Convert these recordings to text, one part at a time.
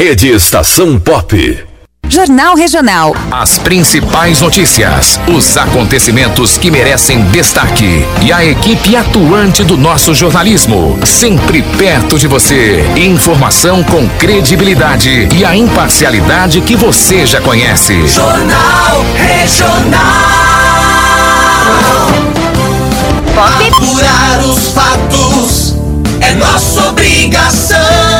Rede Estação Pop. Jornal Regional. As principais notícias, os acontecimentos que merecem destaque e a equipe atuante do nosso jornalismo, sempre perto de você. Informação com credibilidade e a imparcialidade que você já conhece. Jornal Regional. Pop. Apurar os fatos é nossa obrigação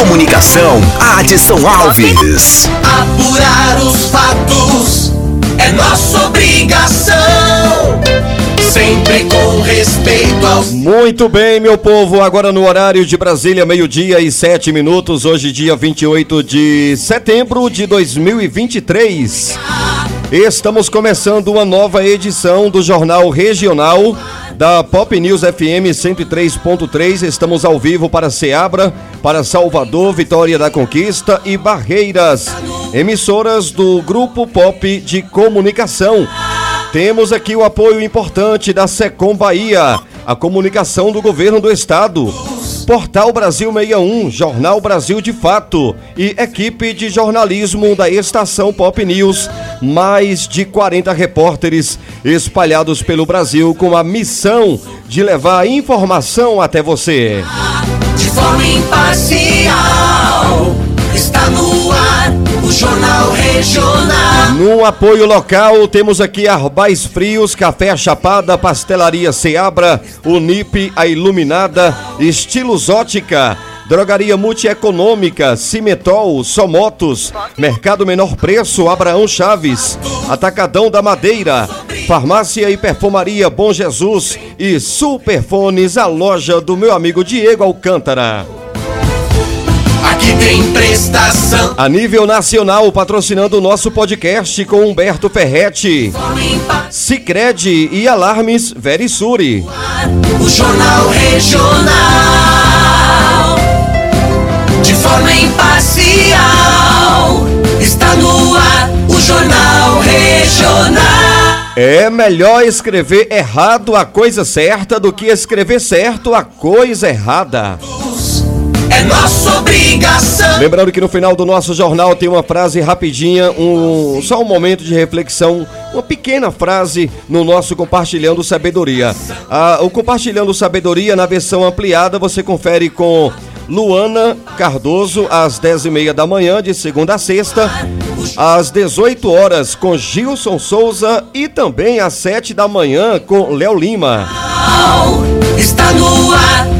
Comunicação, Adson Alves. Apurar os fatos é nossa obrigação. Sempre com respeito aos. Muito bem, meu povo. Agora no horário de Brasília, meio-dia e sete minutos. Hoje, dia 28 de setembro de 2023. Estamos começando uma nova edição do Jornal Regional da Pop News FM 103.3. Estamos ao vivo para Ceabra, para Salvador, Vitória da Conquista e Barreiras. Emissoras do Grupo Pop de Comunicação. Temos aqui o apoio importante da Secom Bahia, a comunicação do governo do estado. Portal Brasil 61, Jornal Brasil de Fato e equipe de jornalismo da Estação Pop News. Mais de 40 repórteres espalhados pelo Brasil com a missão de levar informação até você. De forma imparcial, está no o Jornal Regional. No apoio local, temos aqui Arbais Frios, Café Chapada, Pastelaria Seabra, Unip, a Iluminada, Estilos Ótica, Drogaria Multieconômica, Cimetol, Somotos, Mercado Menor Preço, Abraão Chaves, Atacadão da Madeira, Farmácia e Perfumaria Bom Jesus e Superfones, a loja do meu amigo Diego Alcântara. Aqui tem prestação. A nível nacional, patrocinando o nosso podcast com Humberto Ferretti, Cicred e Alarmes Verisuri. O Jornal Regional. De forma imparcial, está no ar o Jornal Regional. É melhor escrever errado a coisa certa do que escrever certo a coisa errada. É nossa obrigação. Lembrando que no final do nosso jornal tem uma frase rapidinha, um, só um momento de reflexão, uma pequena frase no nosso Compartilhando Sabedoria. Ah, o Compartilhando Sabedoria, na versão ampliada, você confere com Luana Cardoso, às 10h30 da manhã, de segunda a sexta, às 18 horas com Gilson Souza e também às 7 da manhã com Léo Lima. Está no ar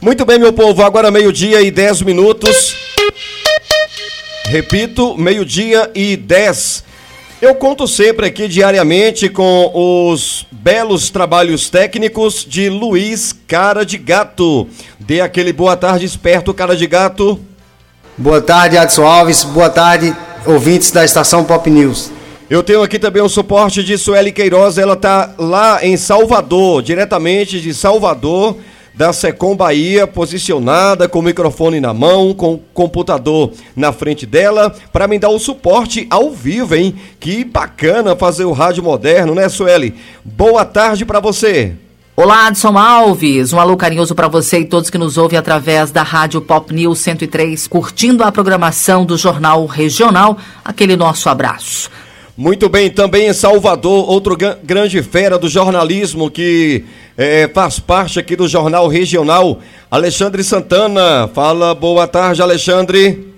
Muito bem, meu povo, agora meio-dia e 10 minutos. Repito, meio-dia e 10. Eu conto sempre aqui diariamente com os belos trabalhos técnicos de Luiz Cara de Gato. Dê aquele boa tarde esperto, Cara de Gato. Boa tarde, Adson Alves. Boa tarde, ouvintes da estação Pop News. Eu tenho aqui também o suporte de Sueli Queiroz, ela tá lá em Salvador, diretamente de Salvador, da Secom Bahia, posicionada com o microfone na mão, com o computador na frente dela, para me dar o suporte ao vivo, hein? Que bacana fazer o rádio moderno, né, Sueli? Boa tarde para você. Olá, Adson Alves. Um alô carinhoso para você e todos que nos ouvem através da Rádio Pop News 103, curtindo a programação do Jornal Regional. Aquele nosso abraço. Muito bem, também em Salvador, outro grande fera do jornalismo que é, faz parte aqui do Jornal Regional, Alexandre Santana. Fala, boa tarde, Alexandre.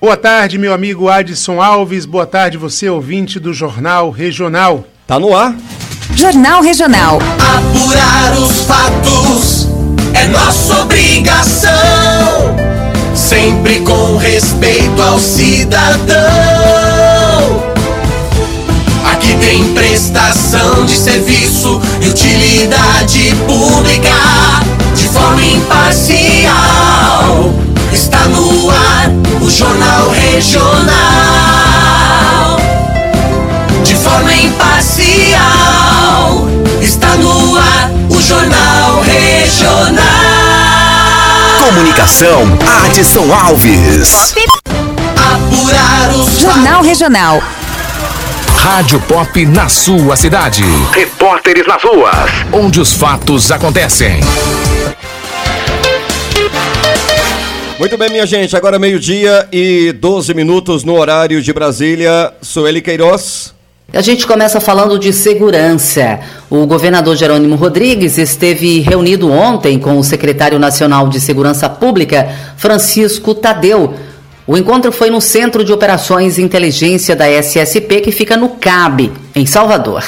Boa tarde, meu amigo Adson Alves. Boa tarde, você ouvinte do Jornal Regional. Tá no ar. Jornal Regional. Apurar os fatos é nossa obrigação. Sempre com respeito ao cidadão. Prestação de serviço e utilidade pública de forma imparcial. Está no ar o Jornal Regional. De forma imparcial. Está no ar o Jornal Regional. Comunicação, Adson Alves. Apurar os Jornal Regional. Rádio Pop na sua cidade. Repórteres nas ruas. Onde os fatos acontecem. Muito bem, minha gente. Agora meio-dia e 12 minutos no horário de Brasília. Sueli Queiroz. A gente começa falando de segurança. O governador Jerônimo Rodrigues esteve reunido ontem com o secretário nacional de Segurança Pública, Francisco Tadeu o encontro foi no Centro de Operações e Inteligência da SSP, que fica no CAB, em Salvador.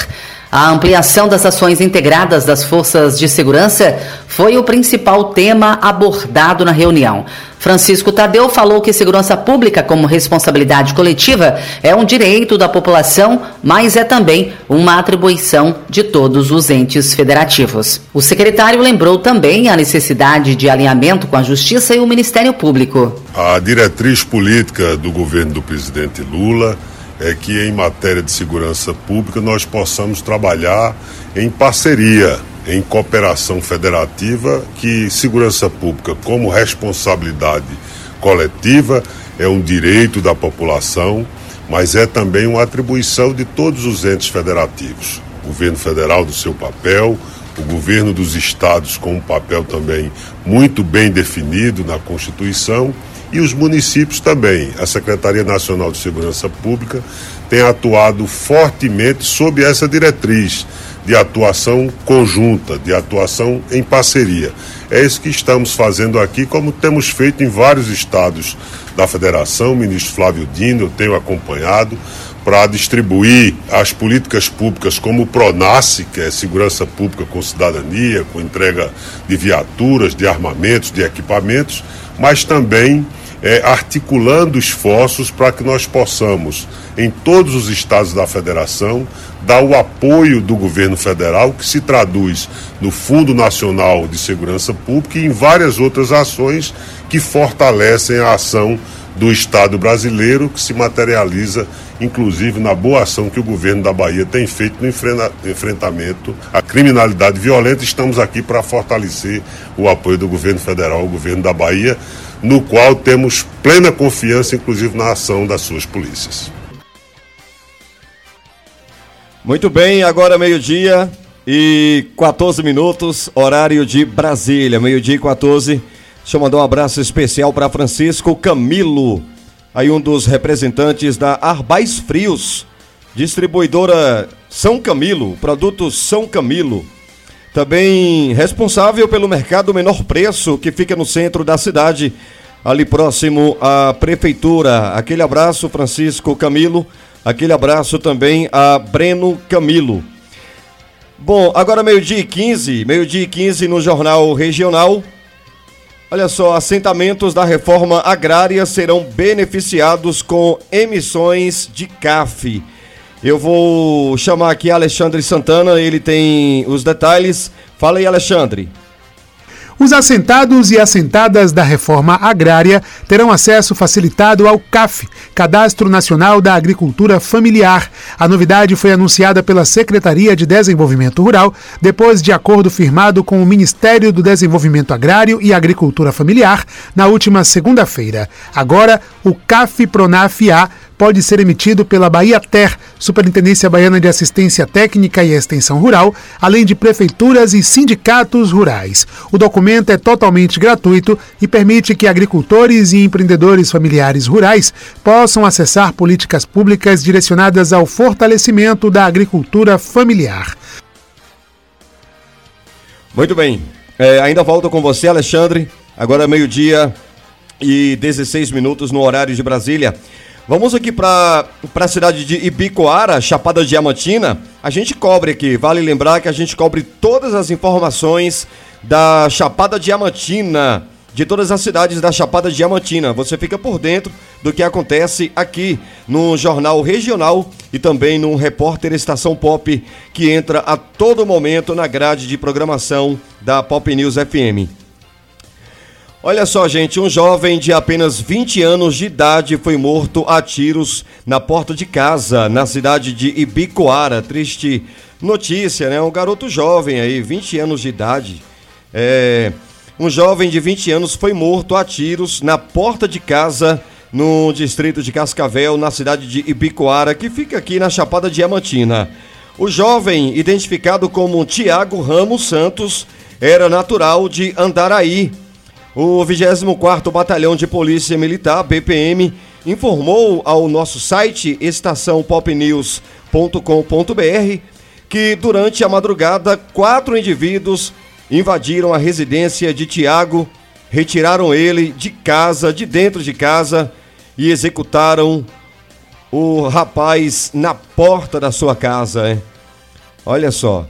A ampliação das ações integradas das forças de segurança foi o principal tema abordado na reunião. Francisco Tadeu falou que segurança pública, como responsabilidade coletiva, é um direito da população, mas é também uma atribuição de todos os entes federativos. O secretário lembrou também a necessidade de alinhamento com a Justiça e o Ministério Público. A diretriz política do governo do presidente Lula é que em matéria de segurança pública nós possamos trabalhar em parceria, em cooperação federativa, que segurança pública, como responsabilidade coletiva, é um direito da população, mas é também uma atribuição de todos os entes federativos. O governo federal do seu papel, o governo dos estados com um papel também muito bem definido na Constituição e os municípios também. A Secretaria Nacional de Segurança Pública tem atuado fortemente sob essa diretriz de atuação conjunta, de atuação em parceria. É isso que estamos fazendo aqui, como temos feito em vários estados da federação. O ministro Flávio Dino, eu tenho acompanhado para distribuir as políticas públicas como o PRONASSE, que é Segurança Pública com Cidadania, com entrega de viaturas, de armamentos, de equipamentos, mas também é, articulando esforços para que nós possamos, em todos os estados da federação, dar o apoio do governo federal, que se traduz no Fundo Nacional de Segurança Pública e em várias outras ações que fortalecem a ação do Estado brasileiro, que se materializa, inclusive, na boa ação que o governo da Bahia tem feito no enfrentamento à criminalidade violenta. Estamos aqui para fortalecer o apoio do governo federal ao governo da Bahia no qual temos plena confiança, inclusive, na ação das suas polícias. Muito bem, agora meio-dia e 14 minutos, horário de Brasília, meio-dia e 14. Deixa eu mandar um abraço especial para Francisco Camilo, aí um dos representantes da Arbais Frios, distribuidora São Camilo, produtos São Camilo. Também responsável pelo mercado menor preço que fica no centro da cidade, ali próximo à prefeitura. Aquele abraço, Francisco Camilo. Aquele abraço também a Breno Camilo. Bom, agora meio-dia e 15, meio-dia e 15 no Jornal Regional. Olha só, assentamentos da reforma agrária serão beneficiados com emissões de CAF. Eu vou chamar aqui Alexandre Santana, ele tem os detalhes. Fala aí, Alexandre. Os assentados e assentadas da reforma agrária terão acesso facilitado ao CAF, Cadastro Nacional da Agricultura Familiar. A novidade foi anunciada pela Secretaria de Desenvolvimento Rural depois de acordo firmado com o Ministério do Desenvolvimento Agrário e Agricultura Familiar na última segunda-feira. Agora, o CAF Pronaf A pode ser emitido pela Bahia Ter, Superintendência Baiana de Assistência Técnica e Extensão Rural, além de prefeituras e sindicatos rurais. O documento é totalmente gratuito e permite que agricultores e empreendedores familiares rurais possam acessar políticas públicas direcionadas ao fortalecimento da agricultura familiar. Muito bem. É, ainda volto com você, Alexandre. Agora meio-dia e 16 minutos no horário de Brasília. Vamos aqui para a cidade de Ibicoara, Chapada Diamantina. A gente cobre aqui, vale lembrar que a gente cobre todas as informações da Chapada Diamantina, de todas as cidades da Chapada Diamantina. Você fica por dentro do que acontece aqui no Jornal Regional e também no Repórter Estação Pop, que entra a todo momento na grade de programação da Pop News FM. Olha só, gente, um jovem de apenas 20 anos de idade foi morto a tiros na porta de casa, na cidade de Ibicoara. Triste notícia, né? Um garoto jovem aí, 20 anos de idade. É, um jovem de 20 anos foi morto a tiros na porta de casa no distrito de Cascavel, na cidade de Ibicoara, que fica aqui na Chapada Diamantina. O jovem, identificado como Tiago Ramos Santos, era natural de Andaraí, o 24º Batalhão de Polícia Militar, BPM, informou ao nosso site estaçãopopnews.com.br que durante a madrugada quatro indivíduos invadiram a residência de Tiago, retiraram ele de casa, de dentro de casa e executaram o rapaz na porta da sua casa. Hein? Olha só.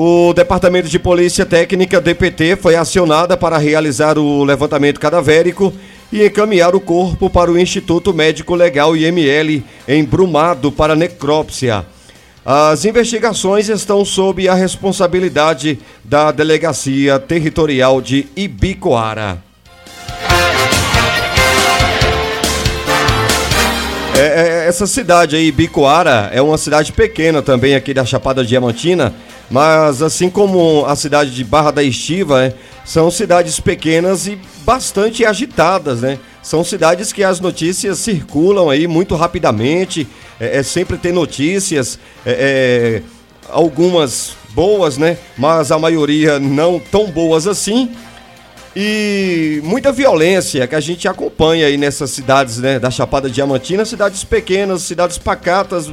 O Departamento de Polícia Técnica, DPT, foi acionada para realizar o levantamento cadavérico e encaminhar o corpo para o Instituto Médico Legal IML em Brumado para necrópsia. As investigações estão sob a responsabilidade da Delegacia Territorial de Ibicoara. É, é, essa cidade aí, Ibicoara, é uma cidade pequena também aqui da Chapada Diamantina mas assim como a cidade de Barra da Estiva, é, são cidades pequenas e bastante agitadas, né? São cidades que as notícias circulam aí muito rapidamente, é, é sempre tem notícias, é, é, algumas boas, né? Mas a maioria não tão boas assim. E muita violência que a gente acompanha aí nessas cidades, né? Da Chapada Diamantina, cidades pequenas, cidades pacatas,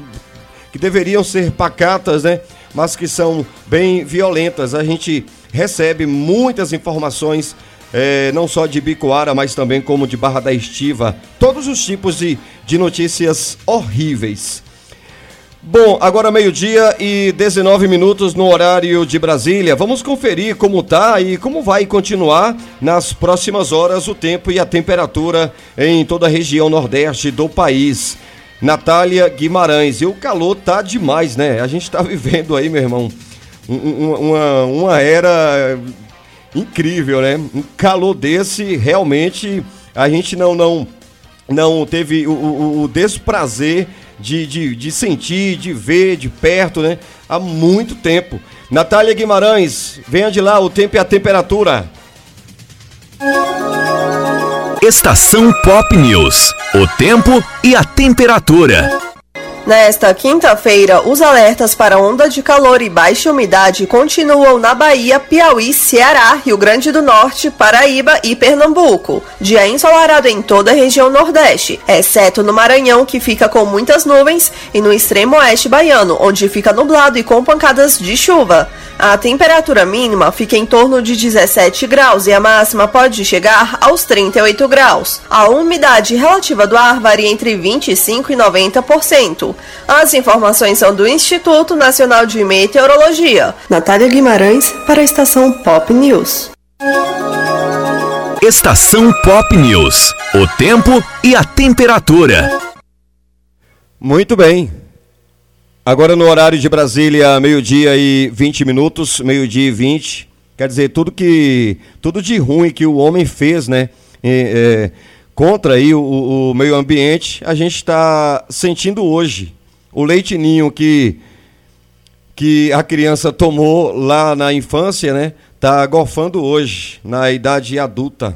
que deveriam ser pacatas, né? Mas que são bem violentas. A gente recebe muitas informações, é, não só de Bicoara, mas também como de Barra da Estiva, todos os tipos de, de notícias horríveis. Bom, agora meio-dia e 19 minutos no horário de Brasília. Vamos conferir como tá e como vai continuar nas próximas horas o tempo e a temperatura em toda a região nordeste do país. Natália Guimarães. E o calor tá demais, né? A gente tá vivendo aí, meu irmão, uma, uma era incrível, né? Um calor desse, realmente, a gente não não não teve o, o, o desprazer de, de, de sentir, de ver de perto, né? Há muito tempo. Natália Guimarães, venha de lá, o tempo e a temperatura. Estação Pop News. O tempo e a temperatura. Nesta quinta-feira, os alertas para onda de calor e baixa umidade continuam na Bahia, Piauí, Ceará, Rio Grande do Norte, Paraíba e Pernambuco. Dia ensolarado em toda a região Nordeste, exceto no Maranhão, que fica com muitas nuvens, e no extremo oeste baiano, onde fica nublado e com pancadas de chuva. A temperatura mínima fica em torno de 17 graus e a máxima pode chegar aos 38 graus. A umidade relativa do ar varia entre 25 e 90%. As informações são do Instituto Nacional de Meteorologia. Natália Guimarães para a estação Pop News. Estação Pop News. O tempo e a temperatura. Muito bem. Agora no horário de Brasília, meio-dia e 20 minutos, meio-dia e 20. Quer dizer, tudo que. Tudo de ruim que o homem fez, né? É, é, contra aí o, o, meio ambiente, a gente está sentindo hoje. O leite ninho que, que a criança tomou lá na infância, né? Tá golfando hoje, na idade adulta.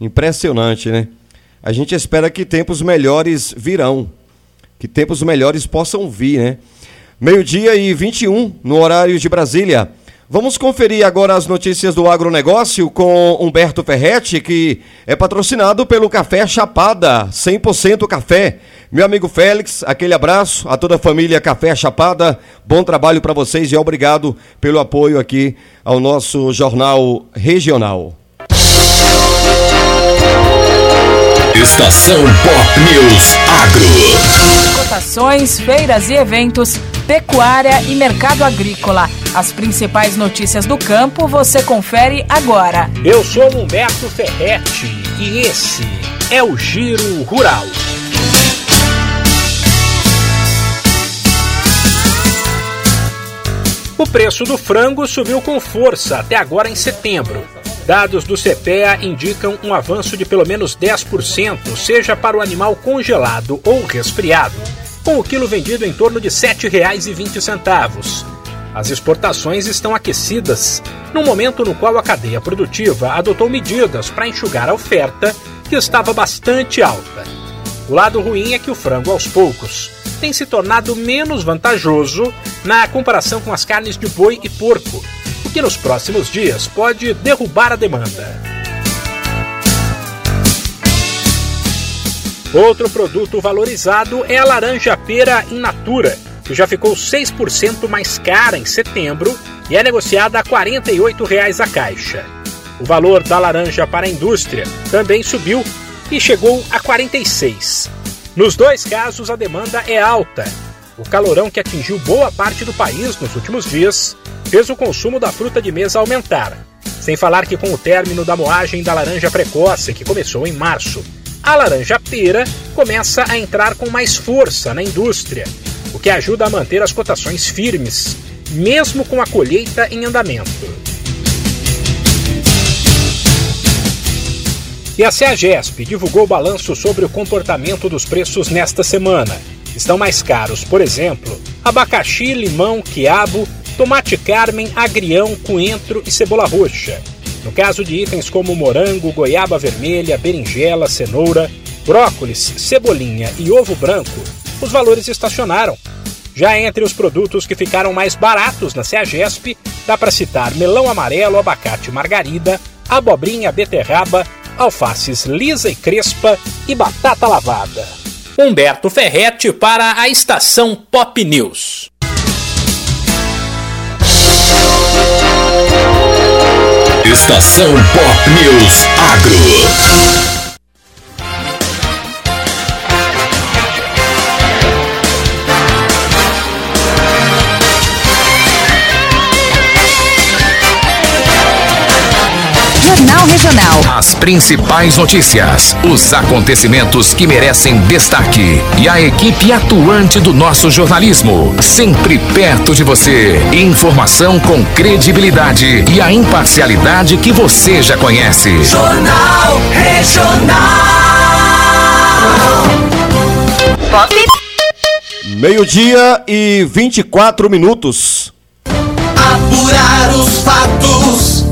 Impressionante, né? A gente espera que tempos melhores virão. que tempos melhores possam vir, né? Meio-dia e 21 no horário de Brasília. Vamos conferir agora as notícias do agronegócio com Humberto Ferretti, que é patrocinado pelo Café Chapada, 100% café. Meu amigo Félix, aquele abraço a toda a família Café Chapada. Bom trabalho para vocês e obrigado pelo apoio aqui ao nosso jornal regional. Estação Pop News Agro. Cotações, feiras e eventos, pecuária e mercado agrícola. As principais notícias do campo você confere agora. Eu sou Humberto Ferretti e esse é o Giro Rural. O preço do frango subiu com força até agora em setembro. Dados do CPEA indicam um avanço de pelo menos 10%, seja para o animal congelado ou resfriado, com o quilo vendido em torno de R$ 7,20. As exportações estão aquecidas, no momento no qual a cadeia produtiva adotou medidas para enxugar a oferta, que estava bastante alta. O lado ruim é que o frango, aos poucos, tem se tornado menos vantajoso na comparação com as carnes de boi e porco, que nos próximos dias pode derrubar a demanda. Outro produto valorizado é a laranja pera in natura, que já ficou 6% mais cara em setembro e é negociada a 48 reais a caixa. O valor da laranja para a indústria também subiu e chegou a 46. Nos dois casos, a demanda é alta. O calorão que atingiu boa parte do país nos últimos dias fez o consumo da fruta de mesa aumentar. Sem falar que com o término da moagem da laranja precoce, que começou em março, a laranja pera começa a entrar com mais força na indústria, o que ajuda a manter as cotações firmes, mesmo com a colheita em andamento. E a CEAGESP divulgou balanço sobre o comportamento dos preços nesta semana. Estão mais caros, por exemplo, abacaxi, limão, quiabo tomate carmen, agrião, coentro e cebola roxa. No caso de itens como morango, goiaba vermelha, berinjela, cenoura, brócolis, cebolinha e ovo branco, os valores estacionaram. Já entre os produtos que ficaram mais baratos na CEAGESP, dá para citar melão amarelo, abacate margarida, abobrinha, beterraba, alfaces lisa e crespa e batata lavada. Humberto Ferretti para a estação Pop News. Estação Pop News Agro. Jornal Regional. As principais notícias, os acontecimentos que merecem destaque e a equipe atuante do nosso jornalismo, sempre perto de você. Informação com credibilidade e a imparcialidade que você já conhece. Jornal Regional. Pop. Meio-dia e 24 minutos. Apurar os fatos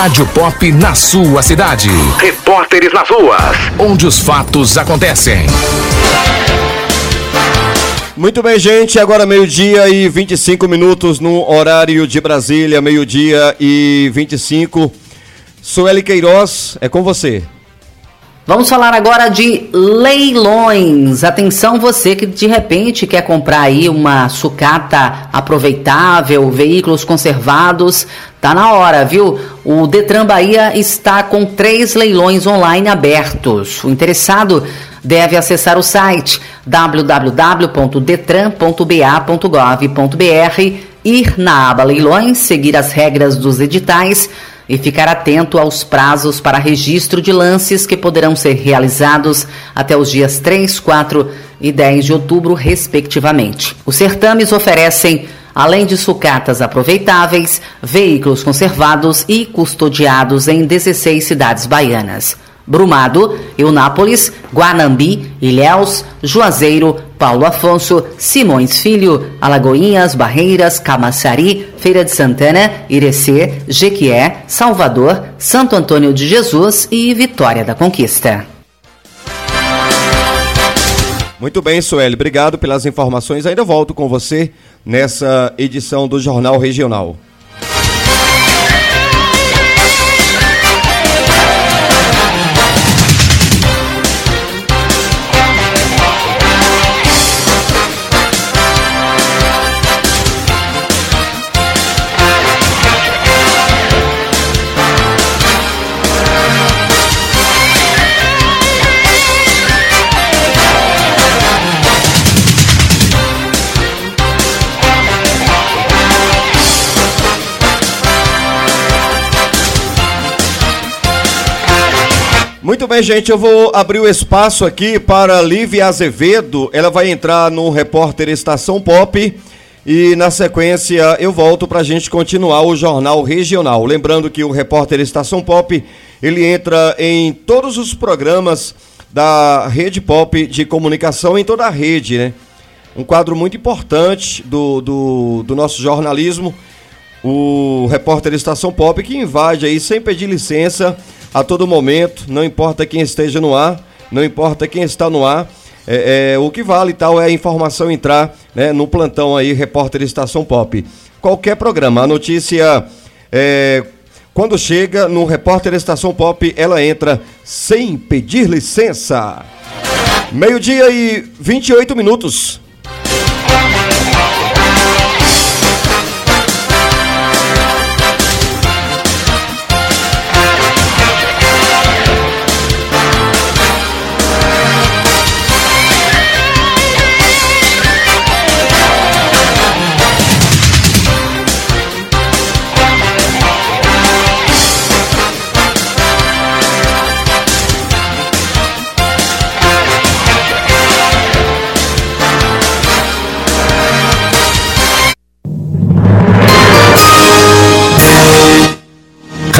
Rádio Pop na sua cidade. Repórteres nas ruas. Onde os fatos acontecem. Muito bem, gente. Agora meio-dia e 25 minutos no horário de Brasília, meio-dia e 25. Sueli Queiroz, é com você. Vamos falar agora de leilões. Atenção você que de repente quer comprar aí uma sucata aproveitável, veículos conservados, tá na hora, viu? O Detran Bahia está com três leilões online abertos. O interessado deve acessar o site www.detran.ba.gov.br, ir na aba leilões, seguir as regras dos editais e ficar atento aos prazos para registro de lances que poderão ser realizados até os dias 3, 4 e 10 de outubro, respectivamente. Os certames oferecem além de sucatas aproveitáveis, veículos conservados e custodiados em 16 cidades baianas. Brumado, Eunápolis, Guanambi, Ilhéus, Juazeiro, Paulo Afonso, Simões Filho, Alagoinhas, Barreiras, Camaçari, Feira de Santana, Irecê, Jequié, Salvador, Santo Antônio de Jesus e Vitória da Conquista. Muito bem, Sueli, obrigado pelas informações. Ainda volto com você nessa edição do Jornal Regional. Muito bem, gente, eu vou abrir o espaço aqui para Lívia Azevedo. Ela vai entrar no repórter Estação Pop e na sequência eu volto para a gente continuar o jornal regional. Lembrando que o repórter Estação Pop ele entra em todos os programas da rede Pop de comunicação em toda a rede, né? Um quadro muito importante do, do, do nosso jornalismo, o repórter Estação Pop que invade aí sem pedir licença a todo momento, não importa quem esteja no ar, não importa quem está no ar. É, é, o que vale tal é a informação entrar né, no plantão aí, repórter Estação Pop. Qualquer programa, a notícia é, quando chega no repórter Estação Pop, ela entra sem pedir licença. Meio-dia e 28 minutos.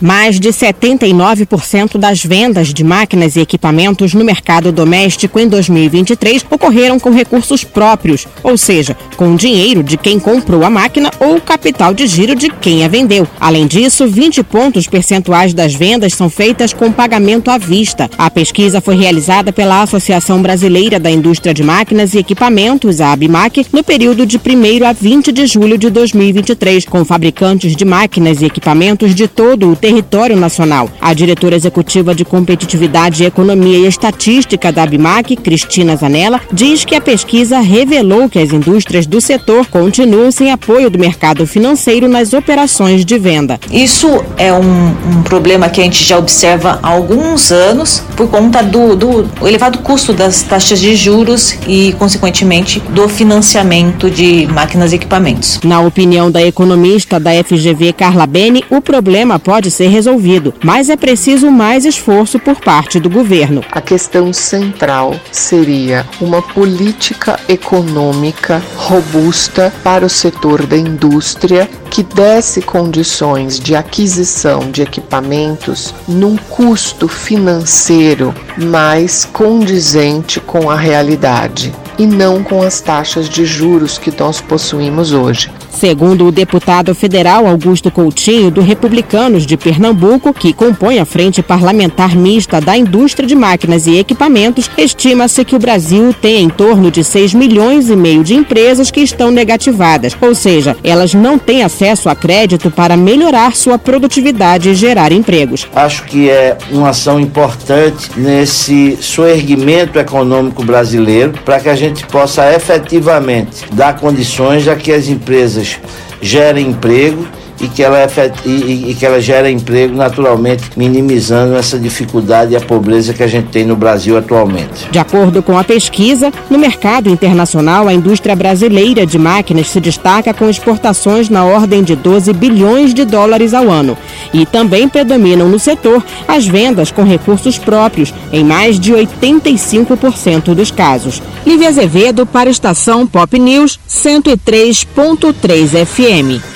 Mais de 79% das vendas de máquinas e equipamentos no mercado doméstico em 2023 ocorreram com recursos próprios, ou seja, com dinheiro de quem comprou a máquina ou capital de giro de quem a vendeu. Além disso, 20 pontos percentuais das vendas são feitas com pagamento à vista. A pesquisa foi realizada pela Associação Brasileira da Indústria de Máquinas e Equipamentos, a ABMAC, no período de 1 a 20 de julho de 2023, com fabricantes de máquinas e equipamentos de todo o território nacional. A diretora executiva de Competitividade, Economia e Estatística da ABMAC, Cristina Zanella, diz que a pesquisa revelou que as indústrias do setor continuam sem apoio do mercado financeiro nas operações de venda. Isso é um, um problema que a gente já observa há alguns anos por conta do, do elevado custo das taxas de juros e, consequentemente, do financiamento de máquinas e equipamentos. Na opinião da economista da FGV Carla Bene, o problema pode ser resolvido, mas é preciso mais esforço por parte do governo. A questão central seria uma política econômica robusta para o setor da indústria que desse condições de aquisição de equipamentos num custo financeiro mais condizente com a realidade e não com as taxas de juros que nós possuímos hoje. Segundo o deputado federal Augusto Coutinho, do Republicanos de Pernambuco, que compõe a Frente Parlamentar Mista da Indústria de Máquinas e Equipamentos, estima-se que o Brasil tem em torno de 6 milhões e meio de empresas que estão negativadas, ou seja, elas não têm acesso a crédito para melhorar sua produtividade e gerar empregos. Acho que é uma ação importante nesse soerguimento econômico brasileiro para que a gente possa efetivamente dar condições a que as empresas elas gerem emprego e que ela, e, e, que ela gera emprego, naturalmente minimizando essa dificuldade e a pobreza que a gente tem no Brasil atualmente. De acordo com a pesquisa, no mercado internacional, a indústria brasileira de máquinas se destaca com exportações na ordem de 12 bilhões de dólares ao ano. E também predominam no setor as vendas com recursos próprios, em mais de 85% dos casos. Lívia Azevedo para a estação Pop News 103.3 FM.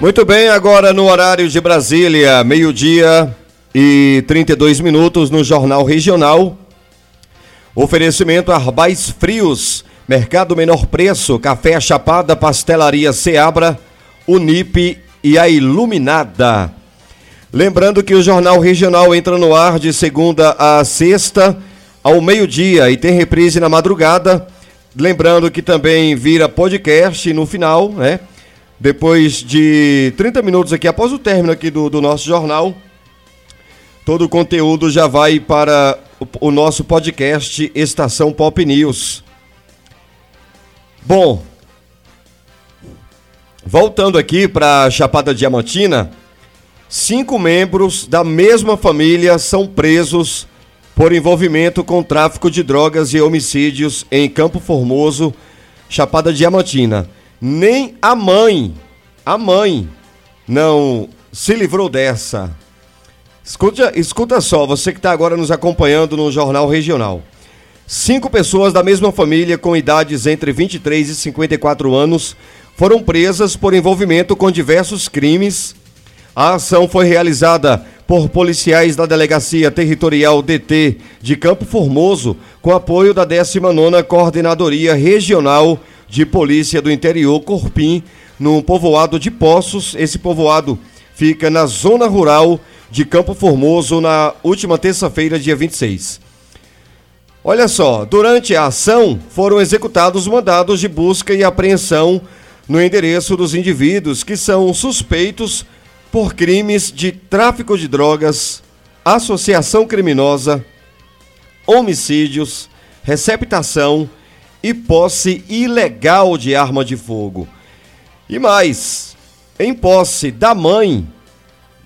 Muito bem, agora no horário de Brasília, meio-dia e 32 minutos no Jornal Regional. Oferecimento Arbais Frios, Mercado Menor Preço, Café Chapada, Pastelaria Seabra, Unip e a Iluminada. Lembrando que o Jornal Regional entra no ar de segunda a sexta, ao meio-dia, e tem reprise na madrugada. Lembrando que também vira podcast no final, né? Depois de 30 minutos aqui, após o término aqui do, do nosso jornal, todo o conteúdo já vai para o, o nosso podcast Estação Pop News. Bom, voltando aqui para Chapada Diamantina, cinco membros da mesma família são presos por envolvimento com tráfico de drogas e homicídios em Campo Formoso, Chapada Diamantina nem a mãe, a mãe, não se livrou dessa. Escuta, escuta só, você que está agora nos acompanhando no Jornal Regional. Cinco pessoas da mesma família com idades entre 23 e 54 anos foram presas por envolvimento com diversos crimes. A ação foi realizada por policiais da Delegacia Territorial DT de Campo Formoso, com apoio da 19ª Coordenadoria Regional de Polícia do Interior, Corpim, no povoado de Poços. Esse povoado fica na zona rural de Campo Formoso na última terça-feira, dia 26. Olha só, durante a ação foram executados mandados de busca e apreensão no endereço dos indivíduos que são suspeitos por crimes de tráfico de drogas, associação criminosa, homicídios, receptação e posse ilegal de arma de fogo. E mais, em posse da mãe,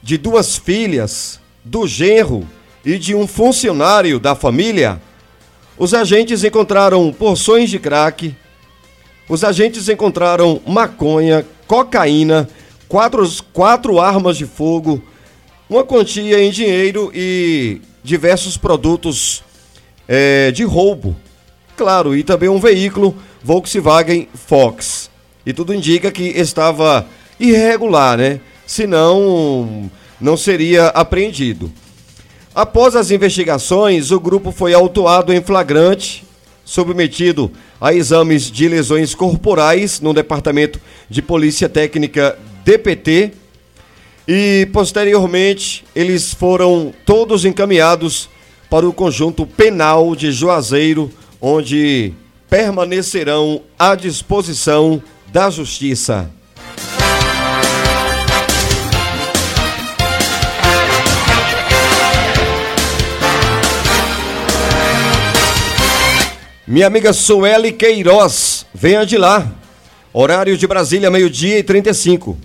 de duas filhas, do genro e de um funcionário da família, os agentes encontraram porções de crack, os agentes encontraram maconha, cocaína, quatro, quatro armas de fogo, uma quantia em dinheiro e diversos produtos é, de roubo Claro, e também um veículo Volkswagen Fox. E tudo indica que estava irregular, né? Senão não seria apreendido. Após as investigações, o grupo foi autuado em flagrante, submetido a exames de lesões corporais no Departamento de Polícia Técnica DPT e posteriormente eles foram todos encaminhados para o conjunto penal de Juazeiro onde permanecerão à disposição da Justiça. Minha amiga Sueli Queiroz, venha de lá. Horário de Brasília, meio-dia e 35.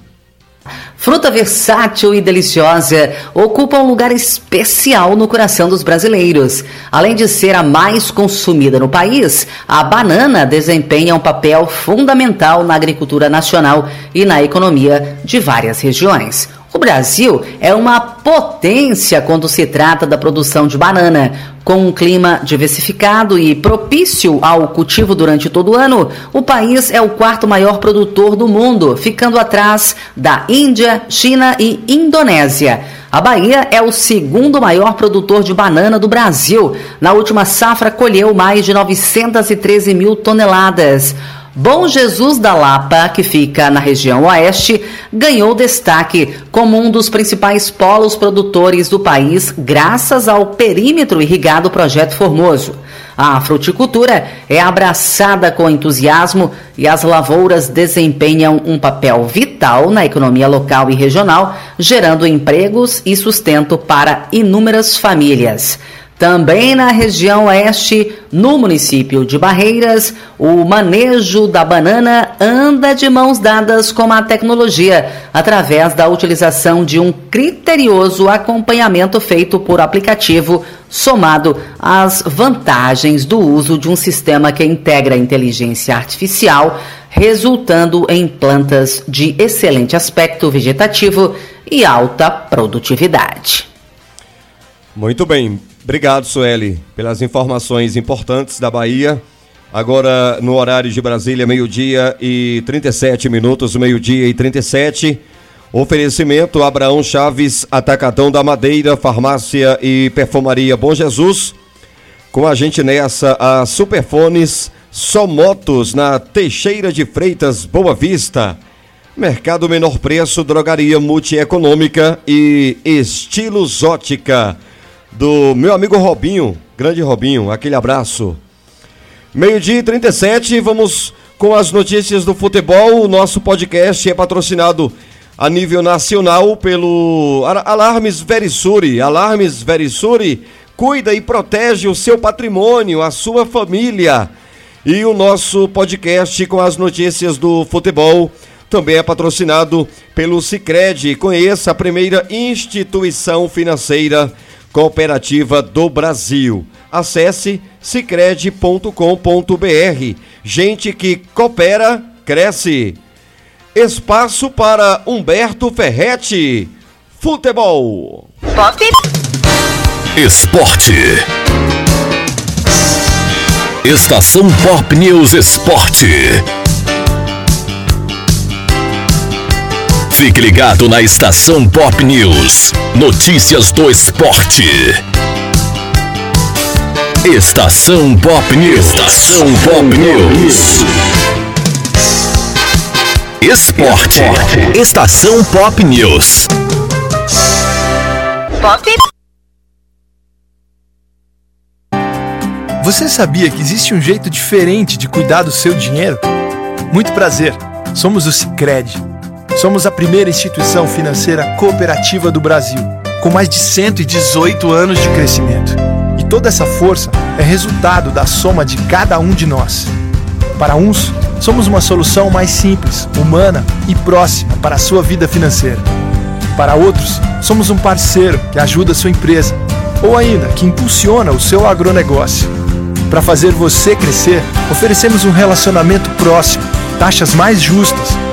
Fruta versátil e deliciosa, ocupa um lugar especial no coração dos brasileiros. Além de ser a mais consumida no país, a banana desempenha um papel fundamental na agricultura nacional e na economia de várias regiões. O Brasil é uma potência quando se trata da produção de banana. Com um clima diversificado e propício ao cultivo durante todo o ano, o país é o quarto maior produtor do mundo, ficando atrás da Índia, China e Indonésia. A Bahia é o segundo maior produtor de banana do Brasil. Na última safra, colheu mais de 913 mil toneladas. Bom Jesus da Lapa, que fica na região oeste, ganhou destaque como um dos principais polos produtores do país, graças ao perímetro irrigado Projeto Formoso. A fruticultura é abraçada com entusiasmo e as lavouras desempenham um papel vital na economia local e regional, gerando empregos e sustento para inúmeras famílias. Também na região oeste, no município de Barreiras, o manejo da banana anda de mãos dadas com a tecnologia, através da utilização de um criterioso acompanhamento feito por aplicativo, somado às vantagens do uso de um sistema que integra inteligência artificial, resultando em plantas de excelente aspecto vegetativo e alta produtividade. Muito bem. Obrigado, Sueli, pelas informações importantes da Bahia. Agora, no horário de Brasília, meio-dia e 37 minutos, meio-dia e 37. Oferecimento Abraão Chaves, Atacadão da Madeira, Farmácia e Perfumaria Bom Jesus. Com a gente nessa, a Superfones, Só Motos, na Teixeira de Freitas, Boa Vista. Mercado Menor Preço, Drogaria Multieconômica e Estilos Ótica do meu amigo Robinho, grande Robinho, aquele abraço. Meio-dia e 37, vamos com as notícias do futebol. O nosso podcast é patrocinado a nível nacional pelo Alarmes Verisuri. Alarmes Verisuri cuida e protege o seu patrimônio, a sua família. E o nosso podcast com as notícias do futebol também é patrocinado pelo Sicredi. Conheça a primeira instituição financeira Cooperativa do Brasil. Acesse sicredi.com.br. Gente que coopera, cresce. Espaço para Humberto Ferretti. Futebol. Pop. Esporte. Estação Pop News Esporte. Fique ligado na Estação Pop News. Notícias do esporte. Estação Pop News. Estação Pop News. Esporte. Estação Pop News. Pop. Você sabia que existe um jeito diferente de cuidar do seu dinheiro? Muito prazer. Somos o Sicredi Somos a primeira instituição financeira cooperativa do Brasil, com mais de 118 anos de crescimento. E toda essa força é resultado da soma de cada um de nós. Para uns, somos uma solução mais simples, humana e próxima para a sua vida financeira. Para outros, somos um parceiro que ajuda a sua empresa ou ainda que impulsiona o seu agronegócio. Para fazer você crescer, oferecemos um relacionamento próximo taxas mais justas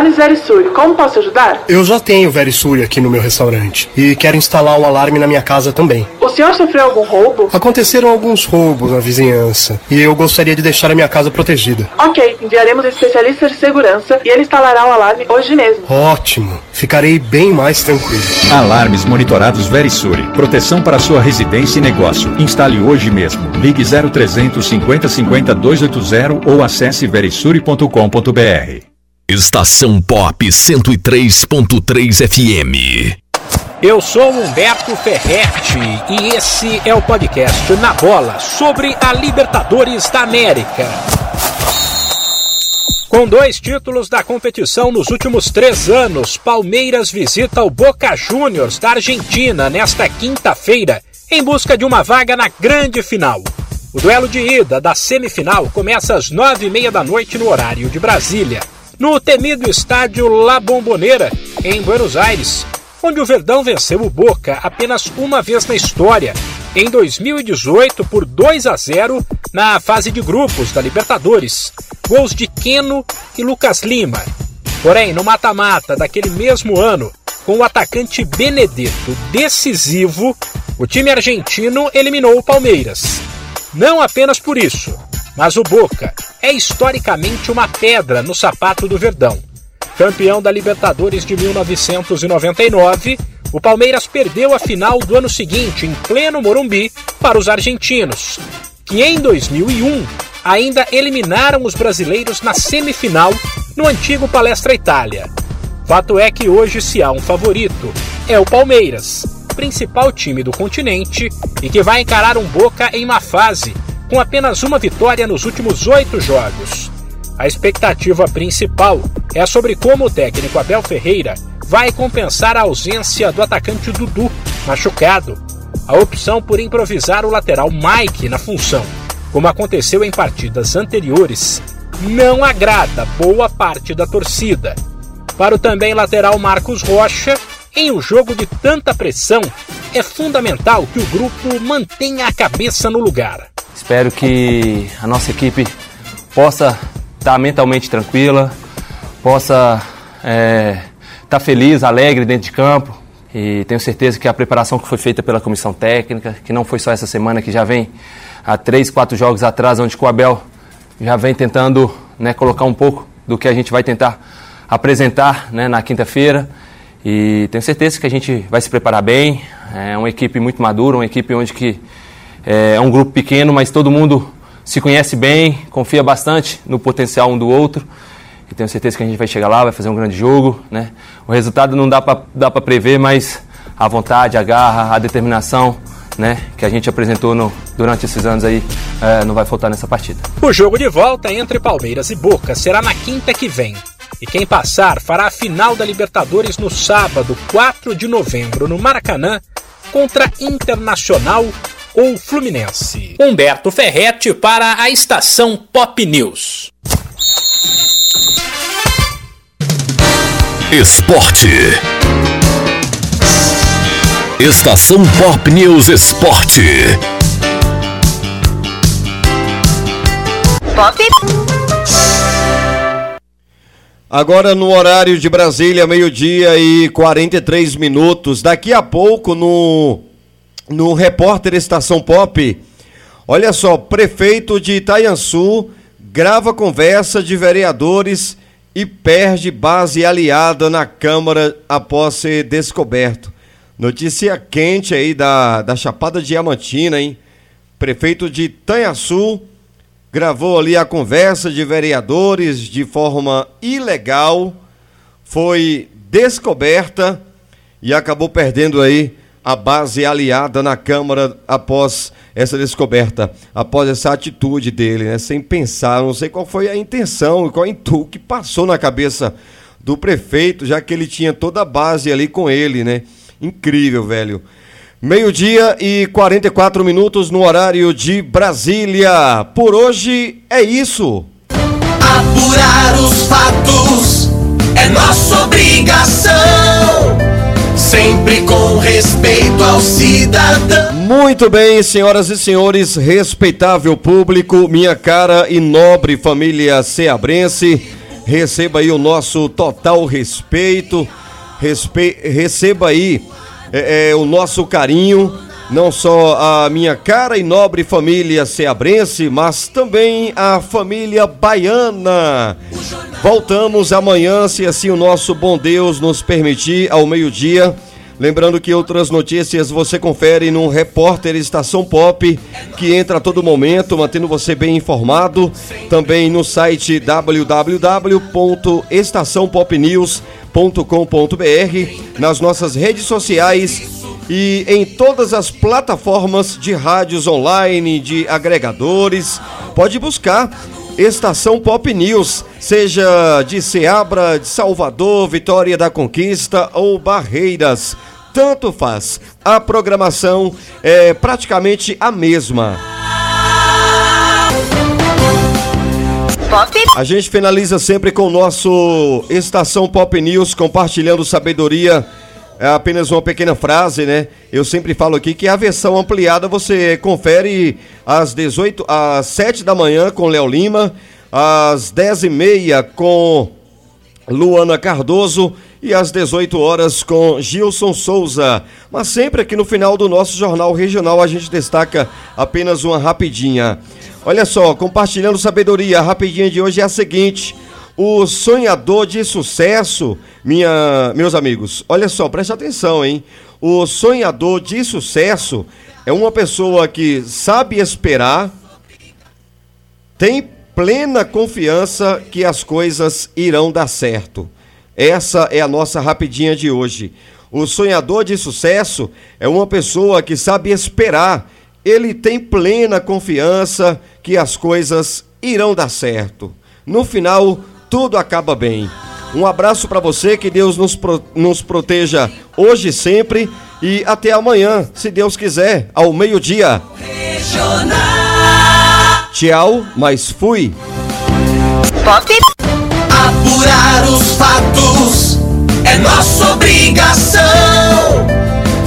Alarmes Verisuri, como posso ajudar? Eu já tenho Verisuri aqui no meu restaurante e quero instalar um alarme na minha casa também. O senhor sofreu algum roubo? Aconteceram alguns roubos na vizinhança e eu gostaria de deixar a minha casa protegida. Ok, enviaremos um especialista de segurança e ele instalará o alarme hoje mesmo. Ótimo, ficarei bem mais tranquilo. Alarmes monitorados Verisuri, proteção para sua residência e negócio. Instale hoje mesmo. Ligue 0300 50 50 280 ou acesse verisuri.com.br. Estação Pop 103.3 FM. Eu sou Humberto Ferretti e esse é o podcast Na Bola sobre a Libertadores da América. Com dois títulos da competição nos últimos três anos, Palmeiras visita o Boca Juniors da Argentina nesta quinta-feira em busca de uma vaga na grande final. O duelo de ida da semifinal começa às nove e meia da noite no horário de Brasília, no temido estádio La Bombonera, em Buenos Aires, onde o Verdão venceu o Boca apenas uma vez na história, em 2018 por 2 a 0 na fase de grupos da Libertadores. Gols de Queno e Lucas Lima. Porém, no mata-mata daquele mesmo ano, com o atacante Benedetto decisivo, o time argentino eliminou o Palmeiras. Não apenas por isso, mas o Boca é historicamente uma pedra no sapato do Verdão Campeão da Libertadores de 1999, o Palmeiras perdeu a final do ano seguinte, em pleno Morumbi, para os argentinos, que em 2001 ainda eliminaram os brasileiros na semifinal no antigo Palestra Itália. Fato é que hoje, se há um favorito, é o Palmeiras, principal time do continente e que vai encarar um Boca em uma fase com apenas uma vitória nos últimos oito jogos. A expectativa principal é sobre como o técnico Abel Ferreira vai compensar a ausência do atacante Dudu, machucado. A opção por improvisar o lateral Mike na função, como aconteceu em partidas anteriores, não agrada boa parte da torcida. Para o também lateral Marcos Rocha, em um jogo de tanta pressão, é fundamental que o grupo mantenha a cabeça no lugar. Espero que a nossa equipe possa estar mentalmente tranquila, possa estar é, tá feliz, alegre dentro de campo. E tenho certeza que a preparação que foi feita pela comissão técnica, que não foi só essa semana, que já vem há três, quatro jogos atrás, onde o Abel já vem tentando né, colocar um pouco do que a gente vai tentar apresentar né, na quinta-feira. E tenho certeza que a gente vai se preparar bem. É uma equipe muito madura, uma equipe onde que é, é um grupo pequeno, mas todo mundo se conhece bem, confia bastante no potencial um do outro. E tenho certeza que a gente vai chegar lá, vai fazer um grande jogo. Né? O resultado não dá para prever, mas a vontade, a garra, a determinação né, que a gente apresentou no, durante esses anos aí é, não vai faltar nessa partida. O jogo de volta entre Palmeiras e Boca será na quinta que vem. E quem passar fará a final da Libertadores no sábado, 4 de novembro, no Maracanã, contra Internacional ou Fluminense. Humberto Ferretti para a estação Pop News. Esporte. Estação Pop News Esporte. Pop. Agora no horário de Brasília, meio-dia e 43 minutos. Daqui a pouco no no repórter Estação Pop. Olha só, prefeito de Itaiançu grava conversa de vereadores e perde base aliada na Câmara após ser descoberto. Notícia quente aí da, da Chapada Diamantina, hein? Prefeito de Itanhaçu gravou ali a conversa de vereadores de forma ilegal, foi descoberta e acabou perdendo aí a base aliada na Câmara após essa descoberta, após essa atitude dele, né? Sem pensar, não sei qual foi a intenção qual o que passou na cabeça do prefeito, já que ele tinha toda a base ali com ele, né? Incrível, velho. Meio-dia e 44 minutos no horário de Brasília. Por hoje é isso. Apurar os fatos é nossa obrigação sempre com respeito ao cidadão. Muito bem, senhoras e senhores, respeitável público, minha cara e nobre família ceabrense, receba aí o nosso total respeito, respe... receba aí é, é, o nosso carinho, não só a minha cara e nobre família ceabrense, mas também a família baiana. Voltamos amanhã, se assim o nosso bom Deus nos permitir, ao meio-dia. Lembrando que outras notícias você confere no Repórter Estação Pop, que entra a todo momento, mantendo você bem informado. Também no site www.estaçãopopnews.com nas nossas redes sociais e em todas as plataformas de rádios online, de agregadores. Pode buscar Estação Pop News, seja de Ceabra, de Salvador, Vitória da Conquista ou Barreiras. Tanto faz. A programação é praticamente a mesma. A gente finaliza sempre com o nosso Estação Pop News, compartilhando sabedoria. É apenas uma pequena frase, né? Eu sempre falo aqui que a versão ampliada você confere às 18, às 7 da manhã com Léo Lima, às 10 e meia com Luana Cardoso e às 18 horas com Gilson Souza. Mas sempre aqui no final do nosso Jornal Regional a gente destaca apenas uma rapidinha. Olha só, compartilhando sabedoria, a rapidinha de hoje é a seguinte. O sonhador de sucesso, minha, meus amigos, olha só, preste atenção, hein? O sonhador de sucesso é uma pessoa que sabe esperar, tem plena confiança que as coisas irão dar certo. Essa é a nossa rapidinha de hoje. O sonhador de sucesso é uma pessoa que sabe esperar ele tem plena confiança que as coisas irão dar certo. No final, tudo acaba bem. Um abraço para você, que Deus nos, pro, nos proteja hoje e sempre. E até amanhã, se Deus quiser, ao meio-dia. Tchau, mas fui. Pop. Apurar os fatos é nossa obrigação